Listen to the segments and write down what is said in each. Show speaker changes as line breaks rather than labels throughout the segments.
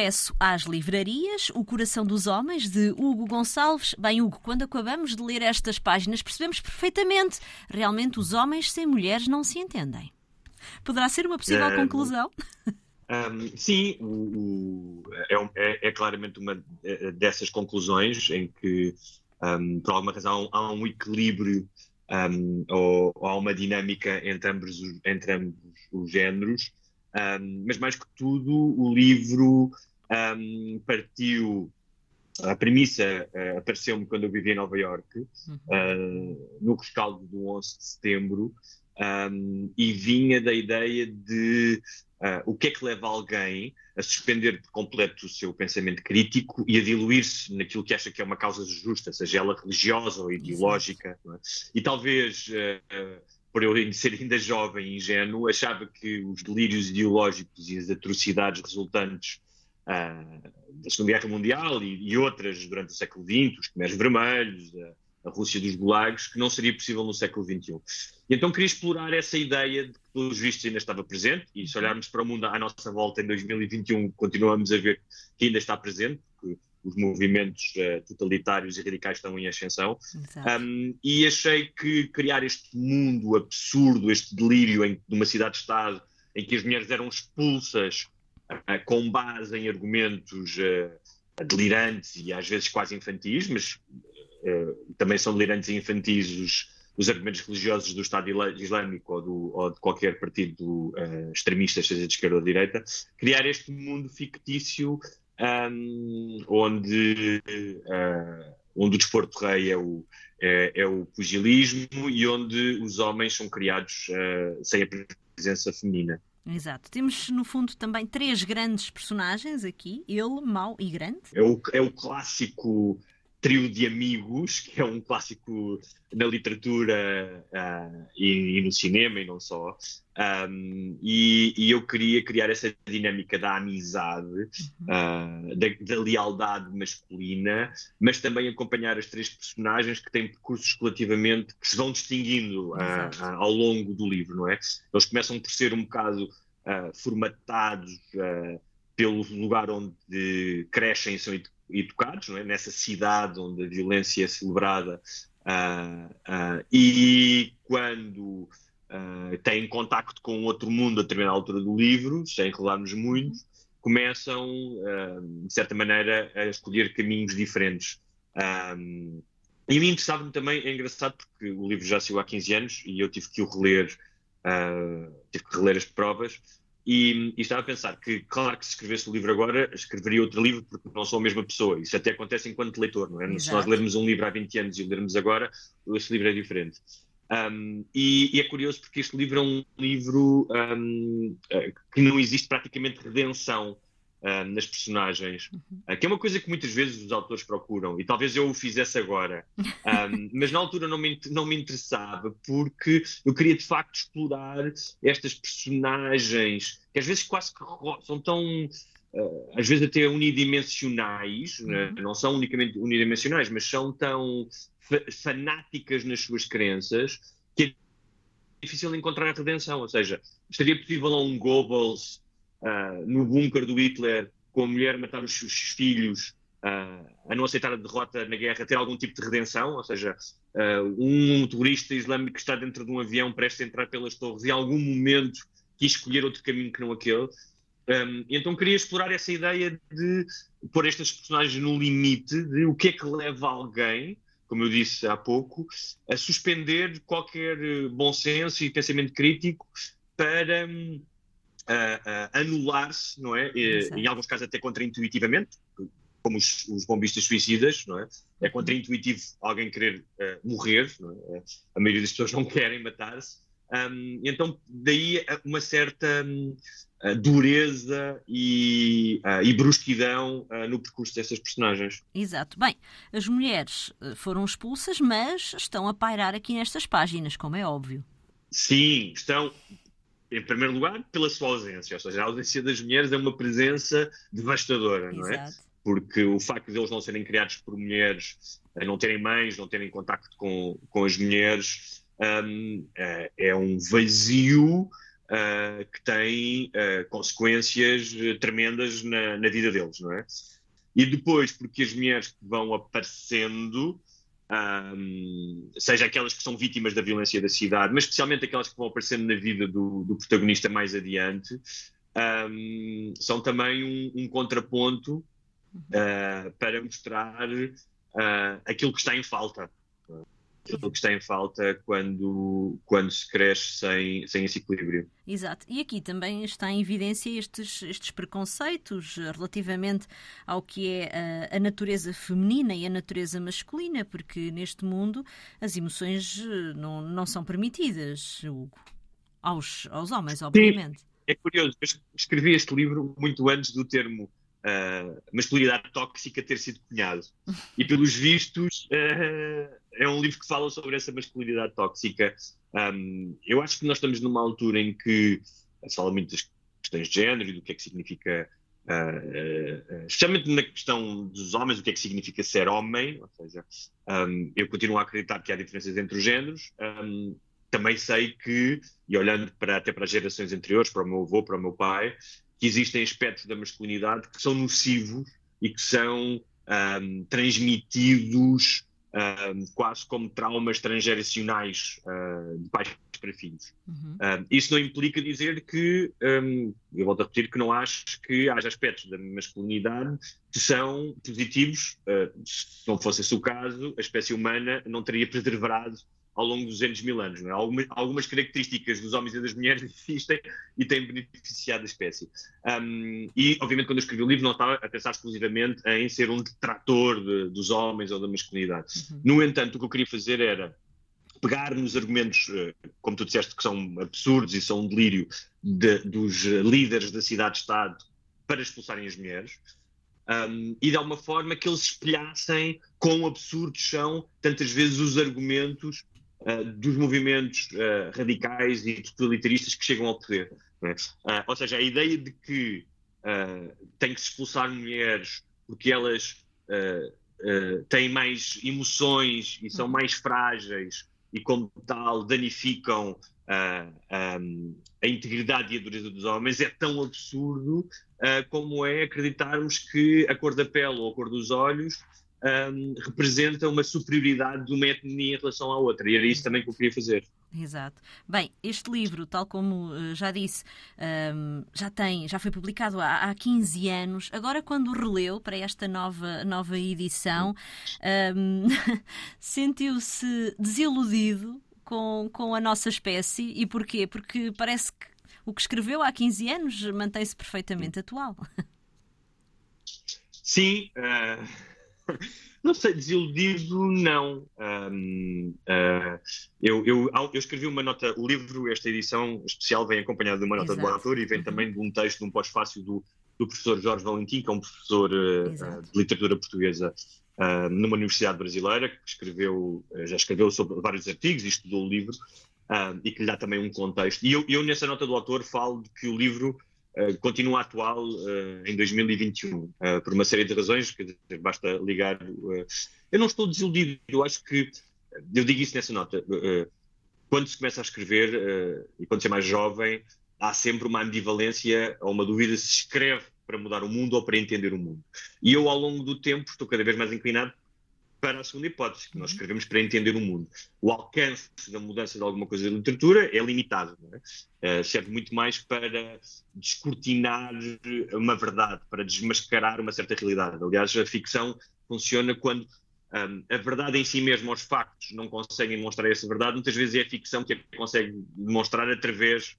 Regresso às livrarias, O Coração dos Homens, de Hugo Gonçalves. Bem, Hugo, quando acabamos de ler estas páginas, percebemos perfeitamente. Realmente, os homens sem mulheres não se entendem. Poderá ser uma possível
É,
conclusão?
Um, sim, o- o- é, é- é claramente uma eh, dessas conclusões em que, um, por alguma razão, há um equilíbrio um, ou, ou há uma dinâmica entre ambos, os- entre ambos os géneros, Um, mas mais que tudo, o livro um, partiu. A premissa eh, apareceu-me quando eu vivia em Nova Iorque,
Uhum.
uh, no rescaldo do 11 de setembro, um, e vinha da ideia de uh, o que é que leva alguém a suspender por completo o seu pensamento crítico e a diluir-se naquilo que acha que é uma causa justa, seja ela religiosa ou ideológica. é? E talvez, uh, uh, por eu ser ainda jovem e ingênuo, achava que os delírios ideológicos e as atrocidades resultantes uh, da Segunda Guerra Mundial e, e outras durante o século XX, os Khmeres Vermelhos, a, a Rússia dos Gulags, que não seria possível no século XXI. E então queria explorar essa ideia de que, pelos vistos, ainda estava presente, e se olharmos para o mundo à nossa volta em 2021, continuamos a ver que ainda está presente, porque os movimentos uh, totalitários e radicais estão em ascensão. Um, e achei que criar este mundo absurdo, este delírio em, de uma cidade-estado em que as mulheres eram expulsas com base em argumentos uh, delirantes e às vezes quase infantis, mas uh, também são delirantes e infantis os, os argumentos religiosos do Estado Islâmico ou, do, ou de qualquer partido extremista, seja de esquerda ou de direita, criar este mundo fictício um, onde, uh, onde o desporto rei é o, é, é, o pugilismo e onde os homens são criados uh, sem a presença feminina.
Exato. Temos, no fundo, também três grandes personagens aqui: ele, mau e grande.
É o, é o clássico trio de amigos, que é um clássico na literatura uh, e, e, no cinema e não só. Um, e, e, eu queria criar essa dinâmica da amizade, uh, da, da, lealdade masculina, mas também acompanhar as três personagens que têm percursos relativamente que se vão distinguindo uh, ao longo do livro, não é? Eles começam por ser um bocado formatados pelo lugar onde crescem e são educados, não é? nessa cidade onde a violência é celebrada uh, uh, e quando uh, têm contacto com outro mundo a determinada altura do livro, sem enrolarmos muito, começam, de certa maneira, a escolher caminhos diferentes. Um, e a mim interessava-me também, é engraçado porque o livro já saiu há 15 anos e eu tive que o reler, tive que reler as provas, e, e, estava a pensar que, claro que se escrevesse o livro agora, escreveria outro livro porque não sou a mesma pessoa. Isso até acontece enquanto leitor, não é? Exato. Se nós lermos um livro há 20 anos e o lermos agora, esse livro é diferente. Um, e, e, é curioso porque este livro é um livro um, que não existe praticamente redenção um, nas personagens, uhum. que é uma coisa que muitas vezes os autores procuram, e talvez eu o fizesse agora, mas na altura não me, não me interessava, porque eu queria de facto explorar estas personagens que às vezes quase que são tão. Uh, às vezes até unidimensionais, uhum. né? não são unicamente unidimensionais, mas são tão fanáticas nas suas crenças que é difícil encontrar a redenção. Ou seja, estaria possível a um Goebbels uh, no bunker do Hitler com a mulher matar os seus filhos uh, a não aceitar a derrota na guerra ter algum tipo de redenção? Ou seja, um terrorista islâmico que está dentro de um avião prestes a entrar pelas torres em algum momento quis escolher outro caminho que não aquele. Um, então queria explorar essa ideia de pôr estas personagens no limite de o que é que leva alguém, como eu disse há pouco, a suspender qualquer bom senso e pensamento crítico para um, uh, anular-se, não é? E, em alguns casos até contraintuitivamente, como os, os, bombistas suicidas, não é? É contraintuitivo alguém querer uh, morrer, é? A maioria das pessoas não querem matar-se. Um, então, daí uma certa um, dureza e, uh, e brusquidão uh, no percurso dessas personagens.
Exato. Bem, as mulheres foram expulsas, mas estão a pairar aqui nestas páginas, como é óbvio.
Sim, estão, em primeiro lugar, pela sua ausência. Ou seja, a ausência das mulheres é uma presença devastadora, não
Exato.
é? Porque o facto de eles não serem criados por mulheres, não terem mães, não terem contacto com, com as mulheres, um, é um vazio uh, que têm uh, consequências tremendas na, na, vida deles, não é? E depois, porque as mulheres que vão aparecendo, um, seja aquelas que são vítimas da violência da cidade, mas especialmente aquelas que vão aparecendo na vida do, do protagonista mais adiante, um, são também um, um contraponto uh, para mostrar uh, aquilo que está em falta aquilo que está em falta quando, quando se cresce sem, sem esse equilíbrio.
Exato. E aqui também está em evidência estes, estes preconceitos relativamente ao que é a, a, natureza feminina e a natureza masculina, porque neste mundo as emoções eh, não, não são permitidas, Hugo. Aos, aos homens, obviamente. Sim.
É curioso, eu escrevi este livro muito antes do termo uh, masculinidade tóxica ter sido cunhado. E pelos vistos, uh, é um livro que fala sobre essa masculinidade tóxica. Um, eu acho que nós estamos numa altura em que se fala muito das questões de género e do que é que significa, uh, especialmente na questão dos homens, o que é que significa ser homem, ou seja, um, eu continuo a acreditar que há diferenças entre os géneros. Um, também sei que, e olhando para, até para as gerações anteriores, para o meu avô, para o meu pai, que existem aspectos da masculinidade que são nocivos e que são um, transmitidos um, quase como traumas transgeracionais uh, de pais para filhos. Uhum. Um, isso não implica dizer que, eu volto a repetir, que não acho que haja aspectos da masculinidade que são positivos. Uh, se não fosse esse o caso, a espécie humana não teria preservado ao longo dos anos mil anos. É? Algumas, algumas, características dos homens e das mulheres existem e têm beneficiado da espécie. Um, e, obviamente, quando eu escrevi o livro, não estava a pensar exclusivamente em ser um detrator de, dos homens ou da masculinidade. Uhum. No entanto, o que eu queria fazer era pegar nos argumentos, eh, como tu disseste, que são absurdos e são um delírio de, dos líderes da cidade-estado para expulsarem as mulheres. Um, e de alguma forma que eles espelhassem quão absurdos são tantas vezes os argumentos uh, dos movimentos uh, radicais e totalitaristas que chegam ao poder. É? Uh, ou seja, a ideia de que tem que se expulsar mulheres porque elas têm mais emoções e são mais frágeis e, como tal, danificam um, a integridade e a dureza dos homens é tão absurdo como é acreditarmos que a cor da pele ou a cor dos olhos um, representa uma superioridade de uma etnia em relação à outra. E era isso também que eu queria fazer.
Exato. Bem, este livro, tal como uh, já disse, um, já tem, já foi publicado há, há 15 anos. Agora, quando releu para esta nova, nova edição, um, sentiu-se desiludido com, com a nossa espécie. E porquê? Porque parece que o que escreveu há 15 anos mantém-se perfeitamente atual.
Sim. Uh não sei, desiludido, não. Um, uh, eu, eu, eu, escrevi uma nota, o livro, esta edição especial, vem acompanhado de uma nota Exato. do autor e vem uhum. também de um texto, de um pós-fácil do, do professor Jorge Valentim, que é um professor uh, de literatura portuguesa uh, numa universidade brasileira, que escreveu, já escreveu sobre vários artigos e estudou o livro, e que lhe dá também um contexto. E eu, eu, nessa nota do autor, falo de que o livro continua atual uh, em 2021, uh, eh, por uma série de razões, que basta ligar. eu não estou desiludido, eu acho que, eu digo isso nessa nota, quando se começa a escrever e quando se é mais jovem, há sempre uma ambivalência ou uma dúvida se escreve para mudar o mundo ou para entender o mundo. E eu, ao longo do tempo, estou cada vez mais inclinado para a segunda hipótese, que nós uhum. escrevemos para entender o mundo. O alcance da mudança de alguma coisa da literatura é limitado. É? Uh, serve muito mais para descortinar uma verdade, para desmascarar uma certa realidade. Aliás, a ficção funciona quando um, a verdade em si mesma, os factos, não conseguem demonstrar essa verdade. Muitas vezes é a ficção que a consegue demonstrar através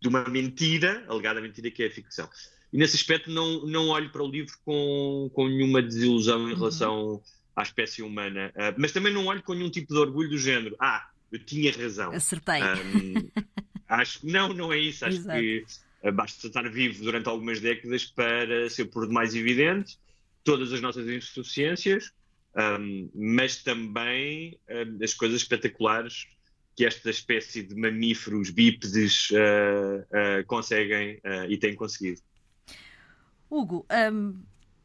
de uma mentira, alegada mentira, que é a ficção. E nesse aspecto não, não olho para o livro com, com nenhuma desilusão em uhum. relação... Uhum à espécie humana, uh, mas também não olho com nenhum tipo de orgulho do género. Ah, eu tinha razão.
Acertei. Um,
acho que não, não é isso. Acho Exato. que uh, basta estar vivo durante algumas décadas para ser por demais evidente todas as nossas insuficiências, um, mas também um, as coisas espetaculares que esta espécie de mamíferos bípedes uh, conseguem e têm conseguido.
Hugo, um,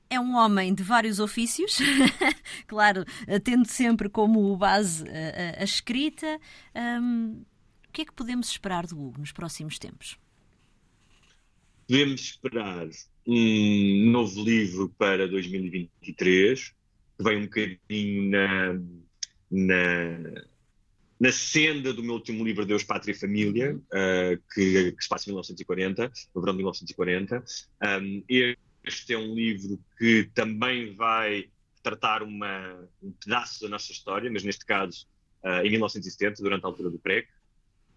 é um homem de vários ofícios, claro, tendo sempre como base a, a, a escrita. Um, que é que podemos esperar do Hugo nos próximos tempos?
Podemos esperar um novo livro para 2023, que vem um bocadinho na, na, na senda do meu último livro, Deus, Pátria e Família, uh, que, que, se passa em 1940, no verão de 1940. Um, este é um livro que também vai tratar uma, um pedaço da nossa história, mas neste caso uh, em 1970, durante a altura do PREC,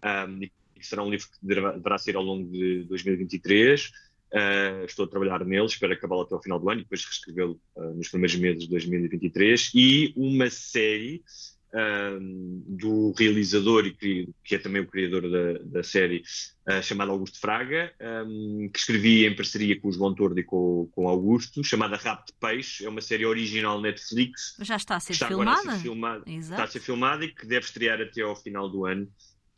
um, e que será um livro que deverá ser ao longo de 2023. Uh, ah, estou a trabalhar nele, espero acabá-lo até ao final do ano e depois reescrevê-lo uh, nos primeiros meses de 2023. E uma série um, do realizador e que, que, é também o criador da, da série, uh, chamado Augusto Fraga, um, que escrevi em parceria com o João Tordo e com, com Augusto, chamada Rap de Peixe. É uma série original Netflix.
Já está a ser está filmada.
A ser filmada está a ser filmada e que deve estrear até ao final do ano.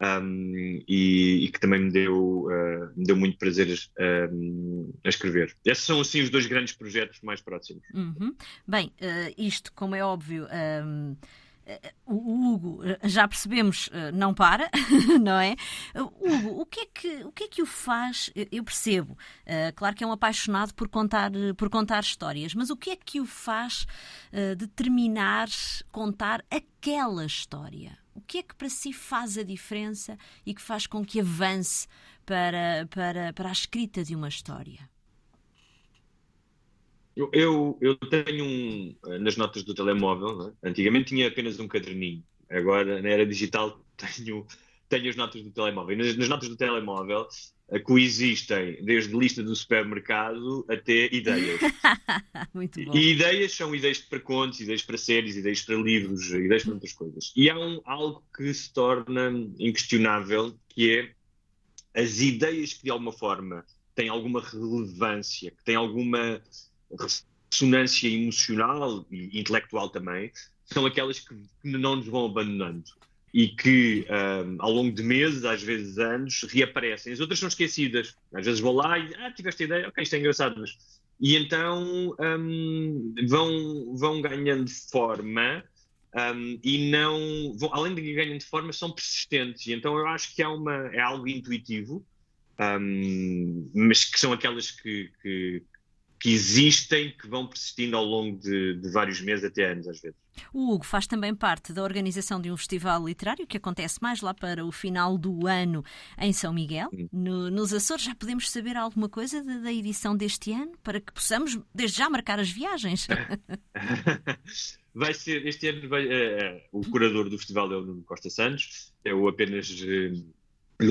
Um, e, e, que também me deu, uh, me deu muito prazer uh, a escrever. Esses são, assim, os dois grandes projetos mais próximos.
Uhum. Bem, uh, isto, como é óbvio, um, o Hugo, já percebemos, eh, não para, não é? Hugo, o que é que o, que é que o faz? Eu percebo, eh, claro que é um apaixonado por contar, por contar histórias, mas o que é que o faz eh, determinar contar aquela história? O que é que para si faz a diferença e que faz com que avance para, para, para a escrita de uma história?
Eu, eu, tenho um, nas notas do telemóvel, é? antigamente tinha apenas um caderninho, agora na era digital tenho, tenho as notas do telemóvel. E nas, nas notas do telemóvel coexistem desde lista do supermercado até ideias.
Muito bom.
E ideias são ideias para contos, ideias para séries, ideias para livros, ideias para muitas coisas. E há um, algo que se torna inquestionável, que é as ideias que de alguma forma têm alguma relevância, que têm alguma ressonância emocional e intelectual também, são aquelas que, não nos vão abandonando e que um, ao longo de meses, às vezes anos, reaparecem. As outras são esquecidas. Às vezes vou lá e, ah, tiveste ideia, ok, isto é engraçado, mas... E então um, vão, vão ganhando forma um, e não, vão, além de ganhando de forma, são persistentes. E então eu acho que é, uma, é algo intuitivo, um, mas que são aquelas que, que, que existem, que vão persistindo ao longo de, de, vários meses, até anos, às vezes.
O Hugo faz também parte da organização de um festival literário que acontece mais lá para o final do ano em São Miguel. No, nos Açores, já podemos saber alguma coisa da, da, edição deste ano para que possamos, desde já, marcar as viagens?
vai ser, este ano, vai, é, o curador do festival é o Nuno Costa Santos. Eu apenas lhe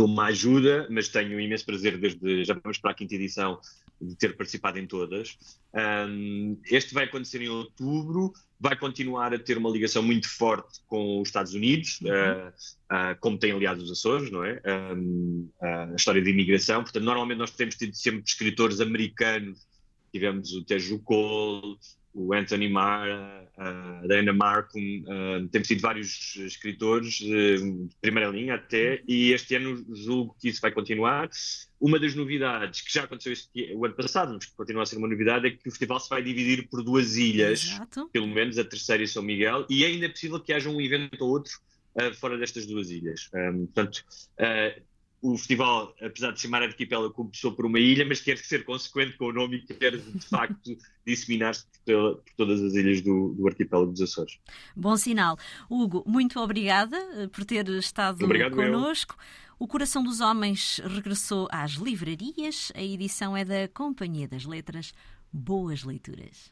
uma ajuda, mas tenho um imenso prazer desde já vamos para a quinta edição de ter participado em todas. Um, este vai acontecer em outubro, vai continuar a ter uma ligação muito forte com os Estados Unidos, uhum. uh, uh, como tem aliado os Açores, não é? Um, a história de imigração. Portanto, normalmente nós temos tido sempre escritores americanos, tivemos o Tejo Cole, o Anthony Marr, a Diana Markham, uh, temos tido vários escritores uh, de primeira linha até, e este ano julgo que isso vai continuar. Uma das novidades que já aconteceu este, o ano passado, mas que continua a ser uma novidade, é que o festival se vai dividir por duas ilhas, Exato. pelo menos a terceira e São Miguel, e é ainda é possível que haja um evento ou outro uh, fora destas duas ilhas. Um, portanto, uh, o festival, apesar de chamar arquipélago, começou por uma ilha, mas quer ser consequente com o nome e quer, de facto, disseminar-se por, por, todas as ilhas do, do, arquipélago dos Açores.
Bom sinal. Hugo, muito obrigada eh, por ter estado Obrigado, connosco. O Coração dos Homens regressou às livrarias. A edição é da Companhia das Letras. Boas leituras.